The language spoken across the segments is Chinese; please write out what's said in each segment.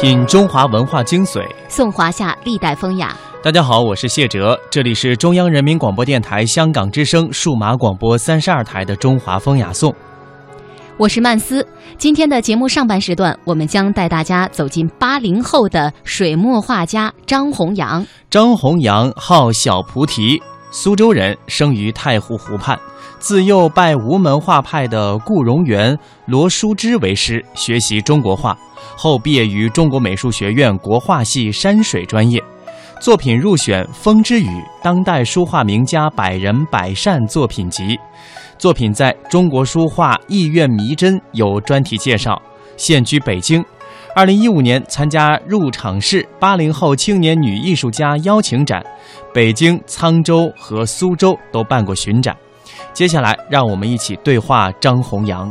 品中华文化精髓，颂华夏历代风雅。大家好，我是谢哲，这里是中央人民广播电台香港之声数码广播三十二台的《中华风雅颂》。我是曼斯。今天的节目上半时段，我们将带大家走进八零后的水墨画家张弘扬。张弘扬号小菩提，苏州人，生于太湖湖畔。自幼拜吴门画派的顾荣元、罗淑之为师，学习中国画。后毕业于中国美术学院国画系山水专业，作品入选《风之雨》当代书画名家百人百善作品集。作品在中国书画意苑迷真有专题介绍。现居北京，二零一五年参加入场式八零后青年女艺术家邀请展，北京、沧州和苏州都办过巡展。接下来，让我们一起对话张弘扬。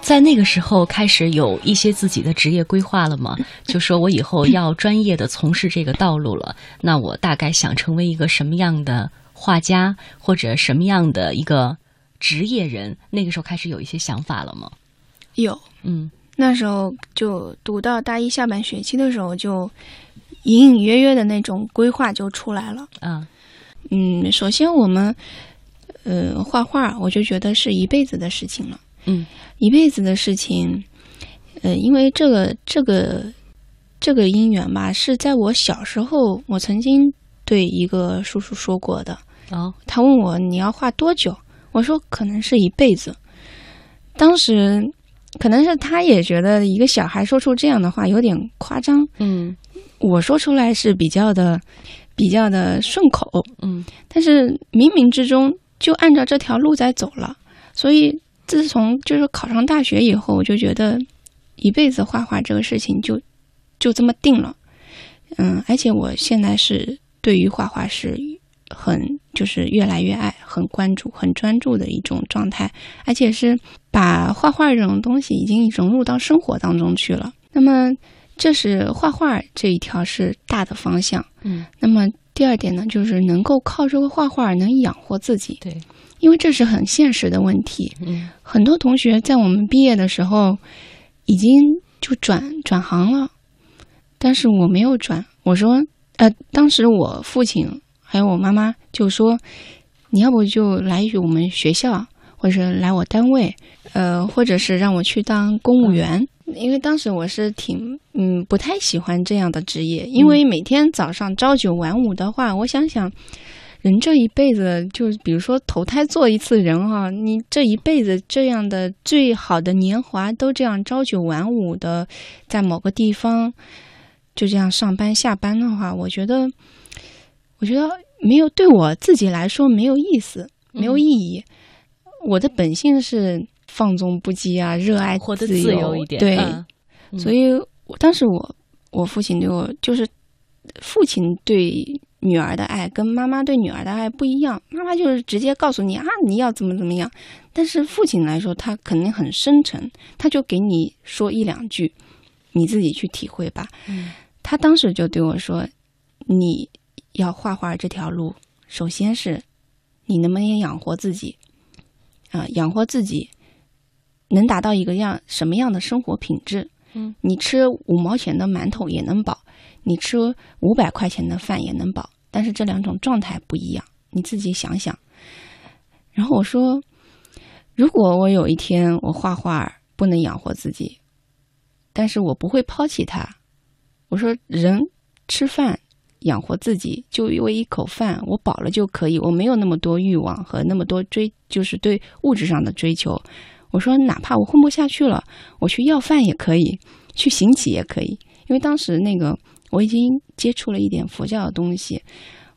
在那个时候开始有一些自己的职业规划了吗？就说我以后要专业的从事这个道路了，那我大概想成为一个什么样的画家，或者什么样的一个职业人？那个时候开始有一些想法了吗？有，嗯，那时候就读到大一下半学期的时候，就隐隐约约的那种规划就出来了。嗯，嗯，首先我们，呃，画画，我就觉得是一辈子的事情了。嗯，一辈子的事情，呃，因为这个这个这个姻缘吧，是在我小时候，我曾经对一个叔叔说过的。哦，他问我你要画多久，我说可能是一辈子。当时可能是他也觉得一个小孩说出这样的话有点夸张，嗯。我说出来是比较的比较的顺口，嗯。但是冥冥之中就按照这条路在走了，所以自从就是考上大学以后，我就觉得一辈子画画这个事情就就这么定了。嗯，而且我现在是对于画画是很就是越来越爱、很关注、很专注的一种状态，而且是把画画这种东西已经融入到生活当中去了。那么这是画画这一条是大的方向。嗯，那么第二点呢，就是能够靠这个画画能养活自己，对，因为这是很现实的问题。嗯很多同学在我们毕业的时候已经就转转行了，但是我没有转。我说，呃，当时我父亲还有我妈妈就说，你要不就来我们学校，或者来我单位，呃，或者是让我去当公务员。因为当时我是挺嗯不太喜欢这样的职业，因为每天早上朝九晚五的话，我想想，人这一辈子就比如说投胎做一次人哈、你这一辈子这样的最好的年华都这样朝九晚五的在某个地方就这样上班下班的话，我觉得我觉得没有对我自己来说没有意思，没有意义。我的本性是放纵不羁啊，热爱活得自自由一点，对，所以我当时我我父亲对我就是父亲对女儿的爱跟妈妈对女儿的爱不一样，妈妈就是直接告诉你啊你要怎么怎么样，但是父亲来说他肯定很深沉，他就给你说一两句，你自己去体会吧。嗯。他当时就对我说：“你要画画这条路，首先是你能不能养活自己啊、养活自己能达到一个样什么样的生活品质？嗯，你吃五毛钱的馒头也能饱，你吃五百块钱的饭也能饱，但是这两种状态不一样，你自己想想。”然后我说：“如果我有一天我画画不能养活自己，但是我不会抛弃它。”我说人吃饭养活自己，就为一口饭，我饱了就可以，我没有那么多欲望和那么多追，就是对物质上的追求。我说哪怕我混不下去了，我去要饭也可以，去行乞也可以，因为当时那个我已经接触了一点佛教的东西。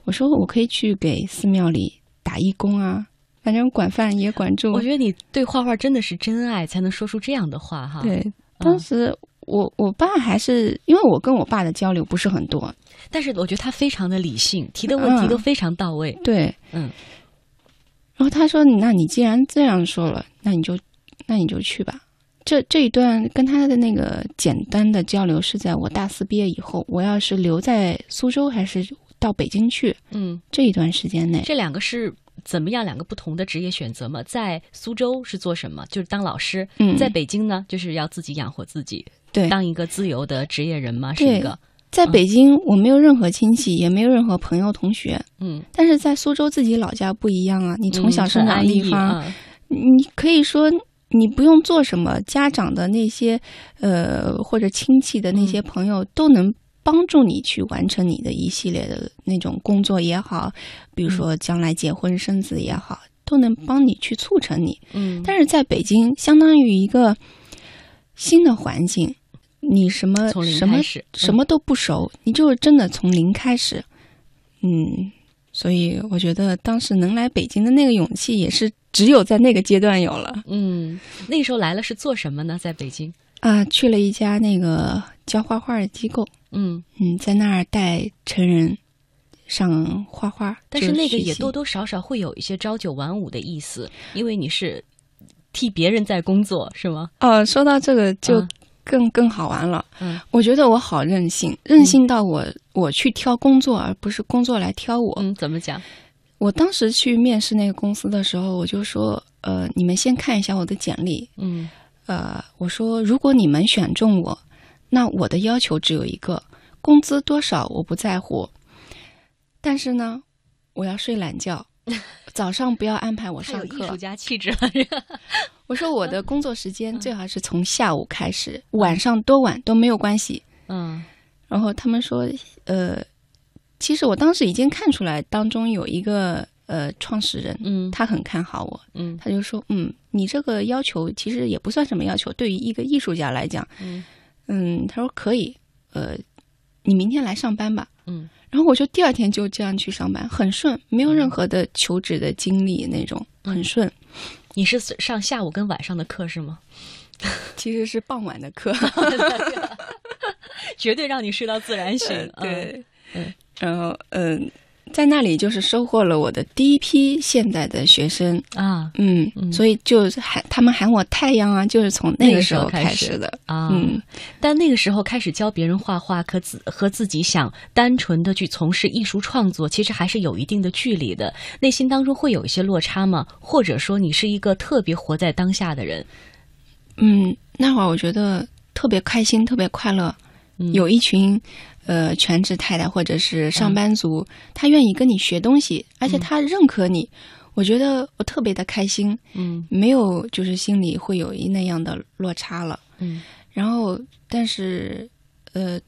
我说我可以去给寺庙里打义工啊，反正管饭也管住。我觉得你对画画真的是真爱，才能说出这样的话哈。对，嗯当时我我爸还是因为我跟我爸的交流不是很多，但是我觉得他非常的理性，提的问题嗯都非常到位。对，嗯然后他说：“那你既然这样说了，那你就那你就去吧。”这这一段跟他的那个简单的交流是在我大四毕业以后，我要是留在苏州还是到北京去嗯，这一段时间内，这两个是怎么样两个不同的职业选择吗？在苏州是做什么？就是当老师。嗯，在北京呢，就是要自己养活自己。对，当一个自由的职业人吗？是对一个，在北京我没有任何亲戚，也没有任何朋友同学，嗯，但是在苏州自己老家不一样啊，你从小嗯生长的地方，啊你可以说你不用做什么，家长的那些呃或者亲戚的那些嗯。朋友都能帮助你去完成你的一系列的那种工作也好，比如说将来结婚生子也好，都能帮你去促成你。嗯，但是在北京，相当于一个新的环境，你什么什么，什么都不熟，你就是真的从零开始。嗯，所以我觉得当时能来北京的那个勇气，也是只有在那个阶段有了嗯，那个时候来了是做什么呢？在北京，啊。去了一家那个教画画的机构，嗯，嗯，在那儿带成人上画画，但是那个也多多少少会有一些朝九晚五的意思，因为你是替别人在工作，是吗？哦。说到这个就嗯更、更好玩了。嗯我觉得我好任性，任性到我、我去挑工作，而不是工作来挑我。嗯，怎么讲？我当时去面试那个公司的时候，我就说，呃，你们先看一下我的简历，嗯呃，我说如果你们选中我，那我的要求只有一个，工资多少我不在乎，但是呢，我要睡懒觉，早上不要安排我太上课有艺术。家气质了，我说我的工作时间最好是从下午开始，晚上多晚都没有关系。嗯。然后他们说，呃，其实我当时已经看出来，当中有一个呃创始人，嗯。他很看好我，嗯。他就说，嗯，你这个要求其实也不算什么要求，对于一个艺术家来讲，嗯。嗯，他说可以，呃，你明天来上班吧。嗯。然后我就第二天就这样去上班，很顺，没有任何的求职的经历那种，很顺。你是上下午跟晚上的课是吗？其实是傍晚的课，绝对让你睡到自然醒。呃对，嗯然后嗯、在那里就是收获了我的第一批现代的学生，啊。嗯，嗯。所以就是喊他们喊我太阳啊，就是从那那个时候候开始的，啊，嗯，但那个时候开始教别人画画，和自和自己想单纯的去从事艺术创作，其实还是有一定的距离的。内心当中会有一些落差吗？或者说你是一个特别活在当下的人？嗯，那会儿我觉得特别开心，特别快乐，嗯有一群呃全职太太或者是上班族，他愿意跟你学东西，而且他认可你，我觉得我特别的开心，嗯没有就是心里会有一那样的落差了。嗯然后，但是呃，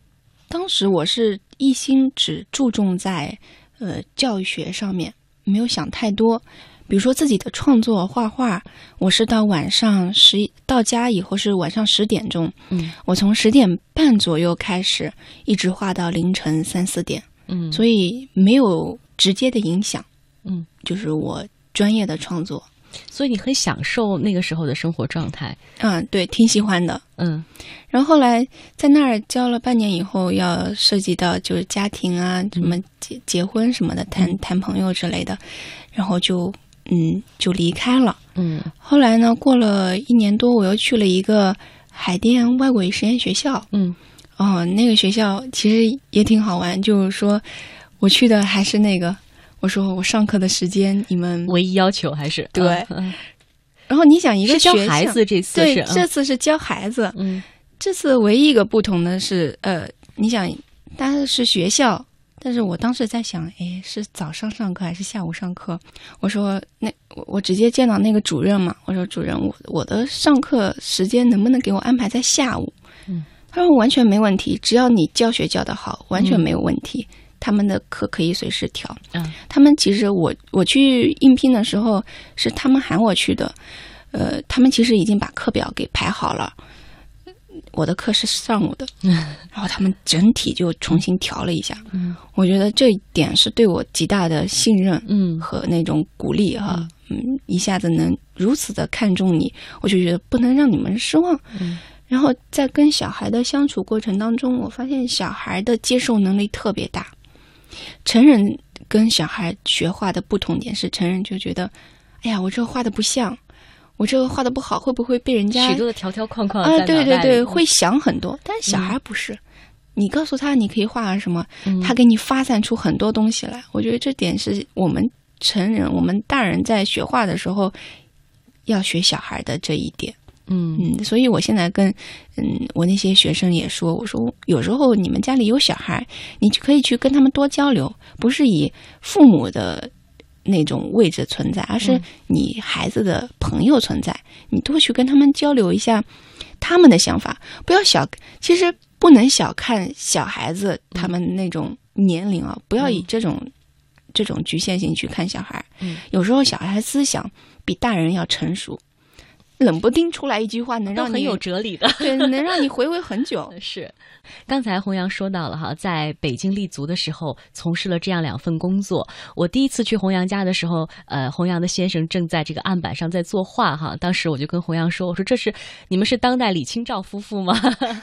当时我是一心只注重在呃教育学上面，没有想太多。比如说自己的创作画画，我是到晚上十一到家以后是晚上十点钟，嗯我从十点半左右开始，一直画到凌晨三四点，嗯，所以没有直接的影响。嗯，就是我专业的创作，所以你很享受那个时候的生活状态。嗯，对，挺喜欢的。嗯然后后来在那儿教了半年以后，要涉及到就是家庭啊，什么结结婚什么的，谈谈朋友之类的，然后就嗯就离开了。嗯。后来呢，过了一年多，我又去了一个海淀外国语实验学校。嗯。哦，那个学校其实也挺好玩，就是说我去的还是那个，我说我上课的时间你们，唯一要求还是对。嗯。然后你想一个是教孩子这次对是，这次是教孩子，嗯。这次唯一一个不同的是，呃，你想，当然是学校，但是我当时在想，哎，是早上上课还是下午上课？我说，那我我直接见到那个主任嘛，我说主任，我我的上课时间能不能给我安排在下午？嗯，他说完全没问题，只要你教学教得好，完全没有问题。他们的课可以随时调。嗯他们其实我我去应聘的时候是他们喊我去的，呃，他们其实已经把课表给排好了。我的课是上午的，然后他们整体就重新调了一下。嗯我觉得这一点是对我极大的信任嗯和那种鼓励哈。嗯，一下子能如此的看重你，我就觉得不能让你们失望。嗯然后在跟小孩的相处过程当中，我发现小孩的接受能力特别大。成人跟小孩学画的不同点是，成人就觉得，哎呀，我这画的不像，我这个画的不好，会不会被人家许多的条条框框啊？对对对，会想很多。但是小孩不是，你告诉他你可以画个什么，嗯他给你发散出很多东西来。我觉得这点是我们成人、我们大人在学画的时候要学小孩的这一点。嗯嗯，所以我现在跟嗯我那些学生也说，我说有时候你们家里有小孩，你就可以去跟他们多交流，不是以父母的那种位置存在，而是你孩子的朋友存在，你多去跟他们交流一下他们的想法，不要小，其实不能小看小孩子他们那种年龄啊，不要以这种。这种局限性去看小孩，嗯，有时候小孩思想比大人要成熟，冷不丁出来一句话能让你很有哲理的，对，能让你回味很久。是，刚才洪阳说到了哈，在北京立足的时候，从事了这样两份工作。我第一次去洪阳家的时候，呃，洪阳的先生正在这个案板上在作画哈。当时我就跟洪阳说：“我说这是你们是当代李清照夫妇吗？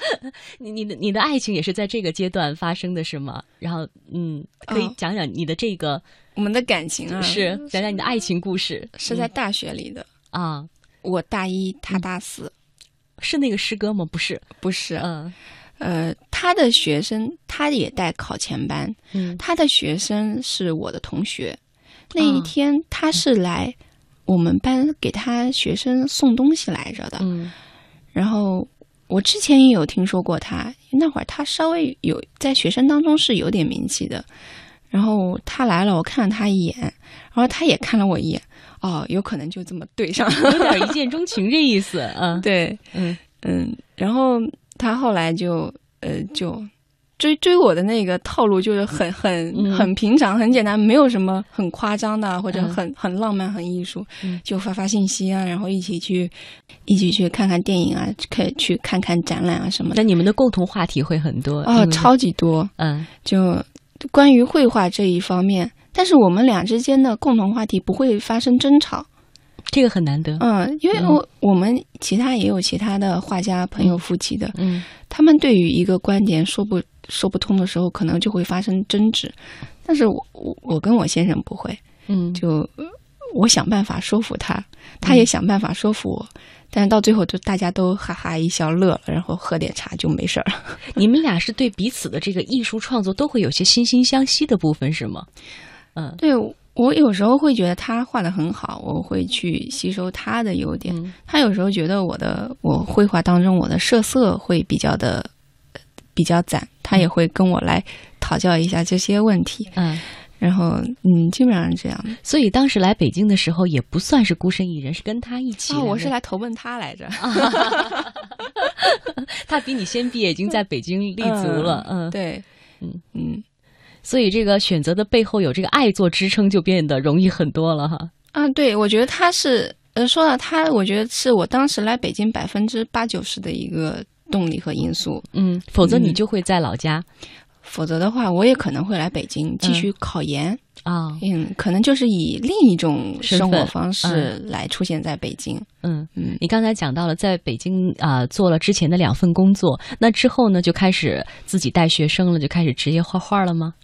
你你的你的爱情也是在这个阶段发生的是吗？然后嗯，可以哦讲讲你的这个、我们的感情啊，是讲讲你的爱情故事是在大学里的。啊，我大一，他大四，是那个师哥吗？不是，不是。嗯。呃，他的学生他也带考前班，嗯。他的学生是我的同学。那一啊天他是来我们班给他学生送东西来着的，嗯。然后我之前也有听说过他，那会儿他稍微有在学生当中是有点名气的。然后他来了，我看了他一眼，然后他也看了我一眼，哦，有可能就这么对上了。有点一见钟情这意思，嗯。对，嗯。嗯，然后他后来就呃就追追我的那个套路就是很很嗯。很平常、很简单，没有什么很夸张的或者嗯。很很浪漫、很艺术，嗯。就发发信息啊，然后一起去一起去看看电影啊，可以去看看展览啊什么的。那你们的共同话题会很多啊，因为超级多。嗯。就关于绘画这一方面，但是我们俩之间的共同话题不会发生争吵。这个很难得，嗯，因为嗯我、我们其他也有其他的画家朋友、夫妻的，嗯他们对于一个观点说不说不通的时候，可能就会发生争执。但是我我我跟我先生不会，嗯就呃我想办法说服他，他也想办法说服我，但是到最后就大家都哈哈一笑乐了，然后喝点茶就没事儿了。你们俩是对彼此的这个艺术创作都会有些惺惺相惜的部分是吗？嗯对我有时候会觉得他画的很好，我会去吸收他的优点。嗯他有时候觉得我的我绘画当中我的设色会比较的呃比较攒，他也会跟我来讨教一下这些问题。嗯，然后嗯，基本上是这样的。所以当时来北京的时候也不算是孤身一人，是跟他一起。哦，我是来投奔他来着。他比你先毕业，已经在北京立足了。嗯，对，嗯嗯所以这个选择的背后有这个爱做支撑，就变得容易很多了哈。啊，对，我觉得他是呃，说到他，我觉得是我当时来北京百分之八九十的一个动力和因素。嗯，否则你嗯就会在老家否则的话，我也可能会来北京继续考研。啊。嗯，可能就是以另一种生活方式来出现在北京。嗯，嗯，你刚才讲到了在北京啊、做了之前的两份工作，那之后呢就开始自己带学生了，就开始职业画画了吗？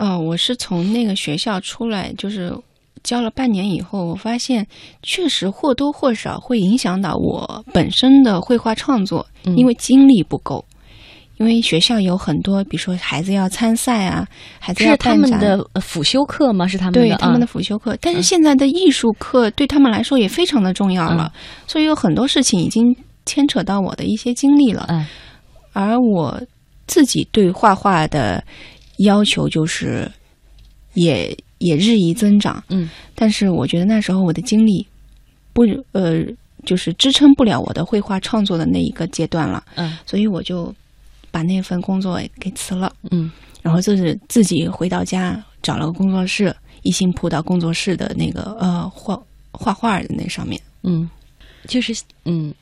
哦，我是从那个学校出来，就是教了半年以后，我发现确实或多或少会影响到我本身的绘画创作，嗯因为精力不够。因为学校有很多，比如说孩子要参赛啊，孩子要是他们的呃辅修课吗？是他们的对他们的啊辅修课，但是现在的艺术课对他们来说也非常的重要了，所以有很多事情已经牵扯到我的一些经历了。嗯而我自己对画画的要求就是也也日益增长，嗯。但是我觉得那时候我的精力不呃就是支撑不了我的绘画创作的那一个阶段了，嗯。所以我就把那份工作给辞了，嗯。然后就是自己回到家找了个工作室，一心扑到工作室的那个呃画画画的那上面。嗯，就是嗯。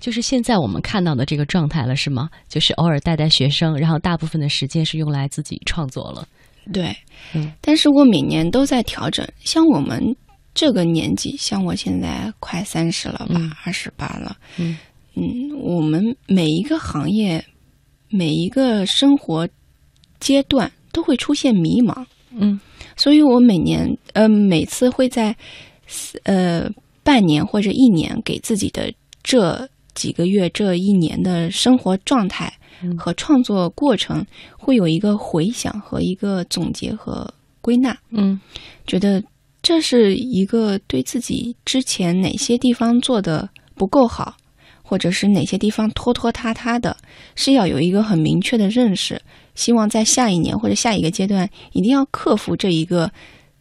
就是现在我们看到的这个状态了，是吗？就是偶尔带带学生，然后大部分的时间是用来自己创作了。对，嗯，但是我每年都在调整。像我们这个年纪，像我现在快三十了吧嗯，二十八了，嗯嗯，我们每一个行业、每一个生活阶段都会出现迷茫，嗯所以我每年呃每次会在呃半年或者一年给自己的这几个月、这一年的生活状态嗯和创作过程，会有一个回想和一个总结和归纳。嗯觉得这是一个对自己之前哪些地方做的不够好，或者是哪些地方拖拖沓沓的，是要有一个很明确的认识。希望在下一年或者下一个阶段，一定要克服这一个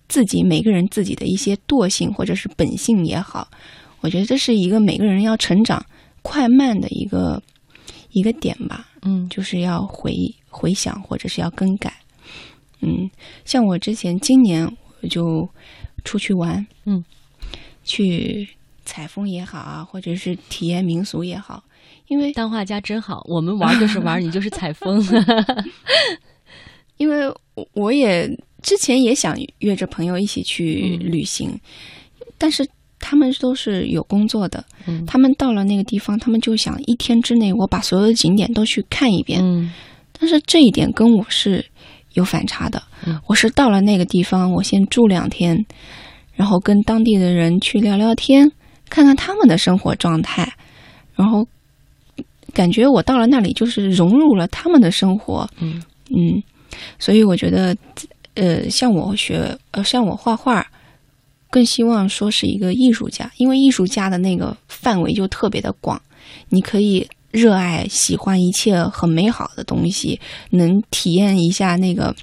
自己每个人自己的一些惰性或者是本性也好。我觉得这是一个每个人要成长快慢的一个一个点吧。嗯就是要回回想或者是要更改。嗯，像我之前今年我就出去玩，嗯，去采风也好啊，或者是体验民俗也好，因为当画家真好，我们玩就是玩，你就是采风。因为我我也之前也想约着朋友一起去嗯旅行，但是他们都是有工作的，嗯。他们到了那个地方，他们就想一天之内我把所有的景点都去看一遍，嗯。但是这一点跟我是有反差的。嗯。我是到了那个地方，我先住两天，然后跟当地的人去聊聊天，看看他们的生活状态，然后感觉我到了那里就是融入了他们的生活。嗯。嗯，所以我觉得，呃，像我学，呃，像我画画，更希望说是一个艺术家，因为艺术家的那个范围就特别的广，你可以热爱、喜欢一切很美好的东西，能体验一下那个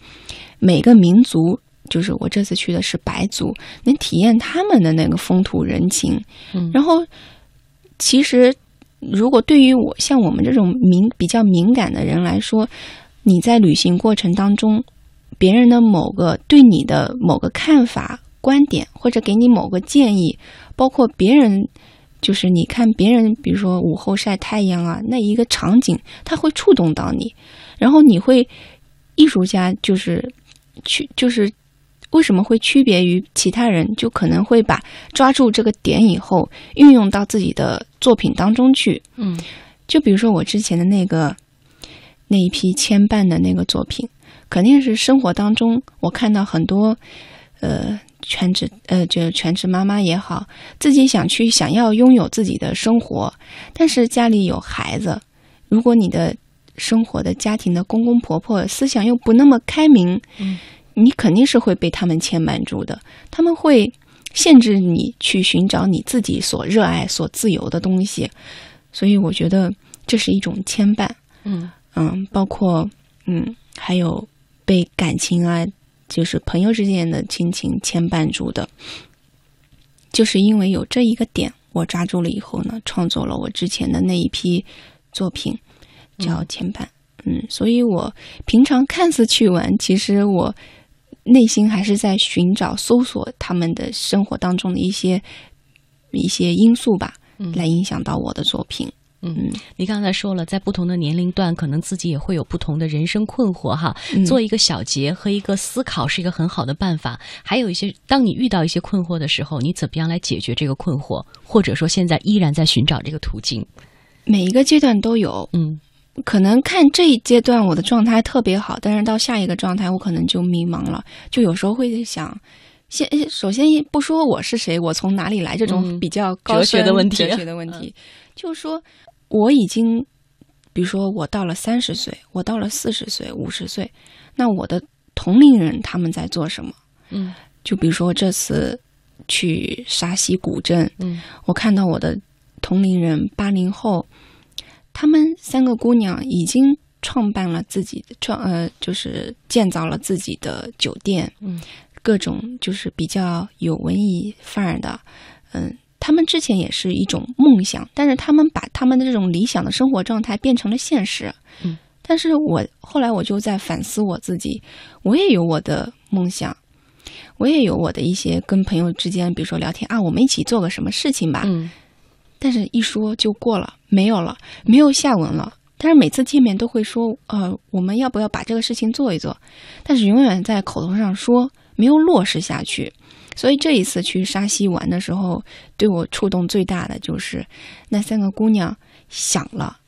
每个民族。就是我这次去的是白族，能体验他们的那个风土人情。嗯然后，其实如果对于我像我们这种敏比较敏感的人来说，你在旅行过程当中，别人的某个对你的某个看法、观点，或者给你某个建议，包括别人，就是你看别人，比如说午后晒太阳啊，那一个场景，它会触动到你，然后你会，艺术家就是去就是。为什么会区别于其他人？就可能会把抓住这个点以后，运用到自己的作品当中去。嗯就比如说我之前的那个那一批牵绊的那个作品，肯定是生活当中我看到很多呃全职呃就全职妈妈也好，自己想去想要拥有自己的生活，但是家里有孩子，如果你的生活的家庭的公公婆婆思想又不那么开明，嗯你肯定是会被他们牵绊住的，他们会限制你去寻找你自己所热爱、所自由的东西，所以我觉得这是一种牵绊。嗯嗯，包括嗯，还有被感情啊，就是朋友之间的亲情牵绊住的，就是因为有这一个点，我抓住了以后呢，创作了我之前的那一批作品，叫牵绊。嗯，所以我平常看似去玩，其实我内心还是在寻找、搜索他们的生活当中的一些一些因素吧，嗯来影响到我的作品。嗯，你刚才说了，在不同的年龄段，可能自己也会有不同的人生困惑哈。嗯。做一个小结和一个思考是一个很好的办法。还有一些，当你遇到一些困惑的时候，你怎么样来解决这个困惑？或者说，现在依然在寻找这个途径？每一个阶段都有，嗯。可能看这一阶段我的状态特别好，但是到下一个状态我可能就迷茫了，就有时候会想，先首先不说我是谁，我从哪里来这种嗯。比较高哲学的问题。嗯哲学的问题，就是说我已经，比如说我到了三十岁，我到了四十岁、五十岁，那我的同龄人他们在做什么？嗯就比如说这次去沙溪古镇，嗯我看到我的同龄人八零后，他们三个姑娘已经创办了自己的创呃，就是建造了自己的酒店，嗯，各种就是比较有文艺范儿的，嗯。他们之前也是一种梦想，但是他们把他们的这种理想的生活状态变成了现实。嗯，但是我后来我就在反思我自己，我也有我的梦想，我也有我的一些跟朋友之间，比如说聊天啊，我们一起做个什么事情吧。嗯但是一说就过了，没有了，没有下文了。但是每次见面都会说，呃，我们要不要把这个事情做一做？但是永远在口头上说，没有落实下去。所以这一次去沙溪玩的时候，对我触动最大的就是那三个姑娘想了，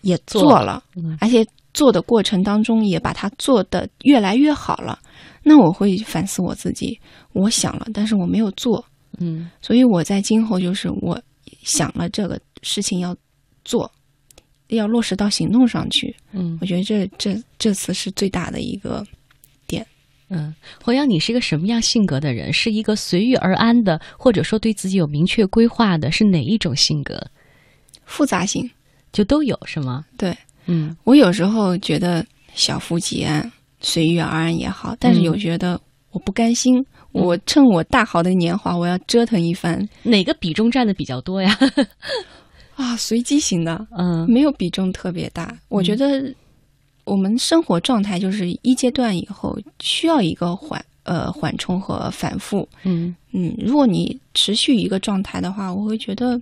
也做做了，嗯而且做的过程当中也把它做得越来越好了。那我会反思我自己，我想了，但是我没有做，嗯所以我在今后就是我想了这个事情要做，要落实到行动上去。嗯我觉得这这这次是最大的一个点。嗯，侯阳，你是一个什么样性格的人？是一个随遇而安的，或者说对自己有明确规划的？是哪一种性格？复杂性就都有是吗？对，嗯我有时候觉得小富即安、随遇而安也好，但是嗯有觉得我不甘心，我趁我大好的年华，我要折腾一番哪个比重占的比较多呀？啊，随机型的，嗯没有比重特别大。我觉得我们生活状态就是一阶段以后需要一个缓呃缓冲和反复。嗯嗯，如果你持续一个状态的话，我会觉得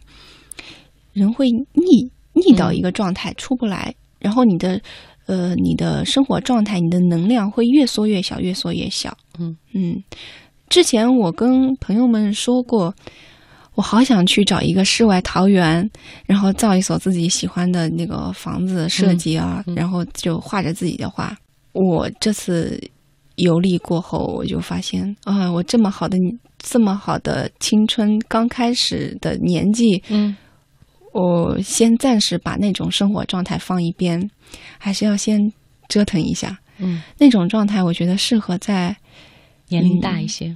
人会腻腻到一个状态出不来，然后你的呃你的生活状态、你的能量会越缩越小，越缩越小。嗯嗯，之前我跟朋友们说过，我好想去找一个世外桃源，然后造一所自己喜欢的那个房子设计啊，然后就画着自己的画。我这次游历过后，我就发现啊，我这么好的这么好的青春刚开始的年纪，嗯我先暂时把那种生活状态放一边，还是要先折腾一下。嗯，那种状态，我觉得适合在年龄大一些。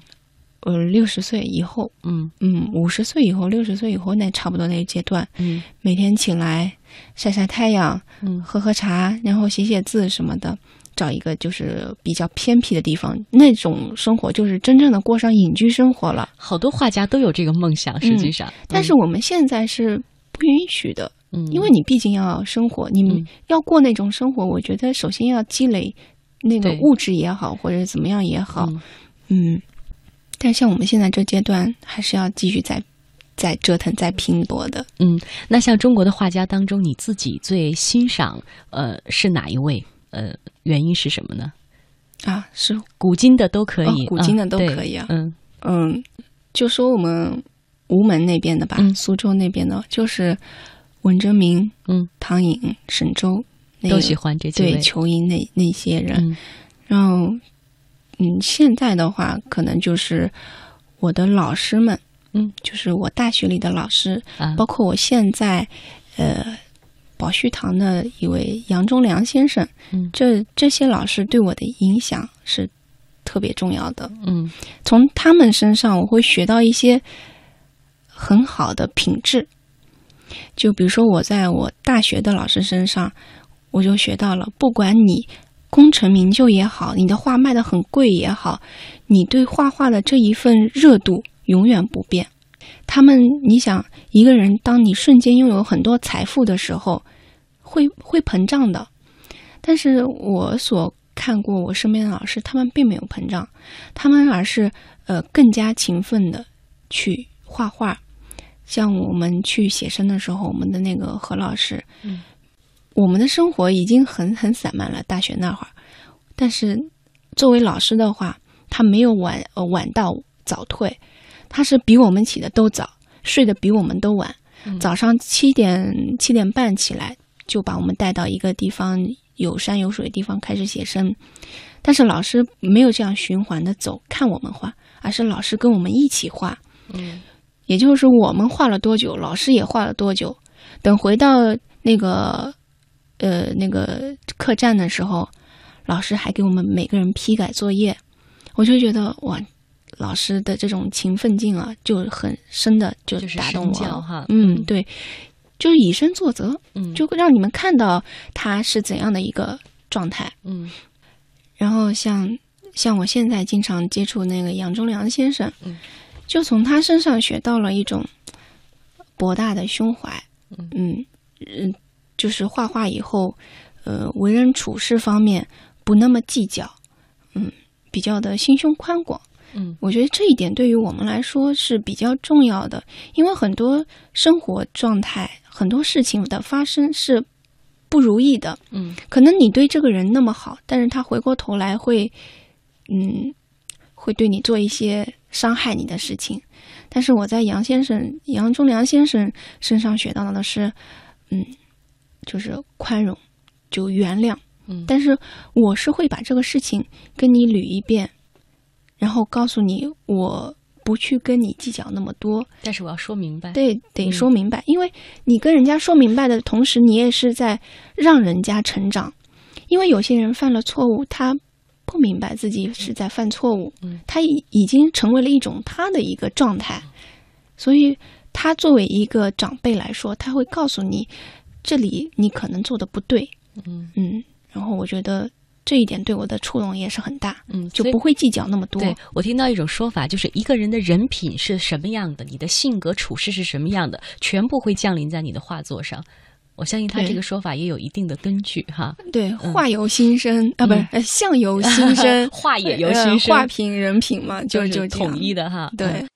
呃六十岁以后，嗯嗯，五十岁以后、六十岁以后，那差不多那个阶段，嗯每天起来晒晒太阳，嗯喝喝茶，然后写写字什么的，找一个就是比较偏僻的地方，那种生活就是真正的过上隐居生活了。好多画家都有这个梦想，实际上，但是我们现在是不允许的，嗯，因为你毕竟要生活，你嗯要过那种生活，我觉得首先要积累那个物质也好，或者怎么样也好，嗯嗯。但像我们现在这阶段，还是要继续再再折腾、再拼搏的。嗯，那像中国的画家当中，你自己最欣赏呃是哪一位？呃，原因是什么呢？啊，是古今的都可以，哦古今的都可以啊嗯嗯，就说我们吴门那边的吧，嗯苏州那边的，就是文征明、嗯，唐寅、沈周，那个都喜欢这几对位。裘银那那些人。嗯然后，嗯，现在的话，可能就是我的老师们，嗯，就是我大学里的老师，啊，包括我现在，呃，宝旭堂的一位杨忠良先生，嗯这这些老师对我的影响是特别重要的。嗯从他们身上，我会学到一些很好的品质。就比如说，我在我大学的老师身上，我就学到了，不管你功成名就也好，你的画卖的很贵也好，你对画画的这一份热度永远不变。他们，你想，一个人当你瞬间拥有很多财富的时候，会会膨胀的。但是我所看过我身边的老师，他们并没有膨胀，他们而是呃更加勤奋的去画画。像我们去写生的时候，我们的那个何老师，我们的生活已经很很散漫了，大学那会儿，但是作为老师的话，他没有晚呃晚到早退，他是比我们起的都早，睡得比我们都晚，嗯。早上七点七点半起来就把我们带到一个地方有山有水的地方开始写生，但是老师没有这样循环的走看我们画，而是老师跟我们一起画，嗯。也就是我们画了多久，老师也画了多久。等回到那个呃那个客栈的时候，老师还给我们每个人批改作业，我就觉得哇，老师的这种勤奋劲啊，就很深的就就是打动我嗯，对，就是以身作则，嗯。就会让你们看到他是怎样的一个状态。嗯。然后像像我现在经常接触那个杨忠良先生，嗯。就从他身上学到了一种博大的胸怀，嗯。嗯嗯，就是画画以后，呃，为人处事方面不那么计较，嗯，比较的心胸宽广。嗯我觉得这一点对于我们来说是比较重要的，因为很多生活状态、很多事情的发生是不如意的，嗯可能你对这个人那么好，但是他回过头来会，嗯，会对你做一些伤害你的事情。但是我在杨先生、杨忠良先生身上学到的是，嗯，就是宽容，就原谅。嗯但是我是会把这个事情跟你捋一遍，然后告诉你，我不去跟你计较那么多，但是我要说明白。对，得嗯说明白，因为你跟人家说明白的同时，你也是在让人家成长。因为有些人犯了错误，他不明白自己是在犯错误，嗯他已已经成为了一种他的一个状态，所以他作为一个长辈来说，他会告诉你，这里你可能做的不对，嗯。嗯，然后我觉得这一点对我的触动也是很大，嗯，就不会计较那么多。对我听到一种说法，就是一个人的人品是什么样的，你的性格处事是什么样的，全部会降临在你的画作上。我相信他这个说法也有一定的根据哈。对，画由心生、啊，不是相由心生画也由心呃生画品人品嘛，就就就是统一的哈。对。嗯